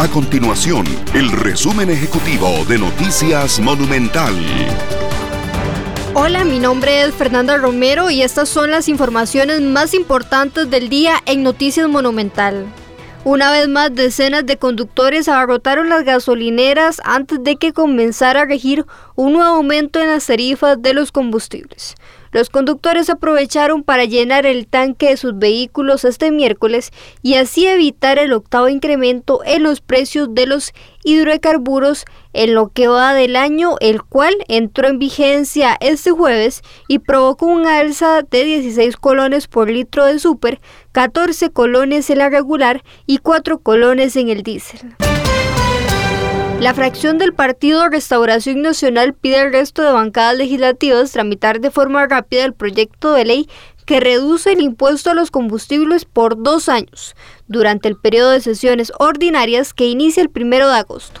A continuación, el resumen ejecutivo de Noticias Monumental. Hola, mi nombre es Fernanda Romero y estas son las informaciones más importantes del día en Noticias Monumental. Una vez más, decenas de conductores abarrotaron las gasolineras antes de que comenzara a regir un nuevo aumento en las tarifas de los combustibles. Los conductores aprovecharon para llenar el tanque de sus vehículos este miércoles y así evitar el octavo incremento en los precios de los hidrocarburos en lo que va del año, el cual entró en vigencia este jueves y provocó un alza de 16 colones por litro de super, 14 colones en la regular y 4 colones en el diésel. La fracción del Partido Restauración Nacional pide al resto de bancadas legislativas tramitar de forma rápida el proyecto de ley que reduce el impuesto a los combustibles por dos años, durante el periodo de sesiones ordinarias que inicia el primero de agosto.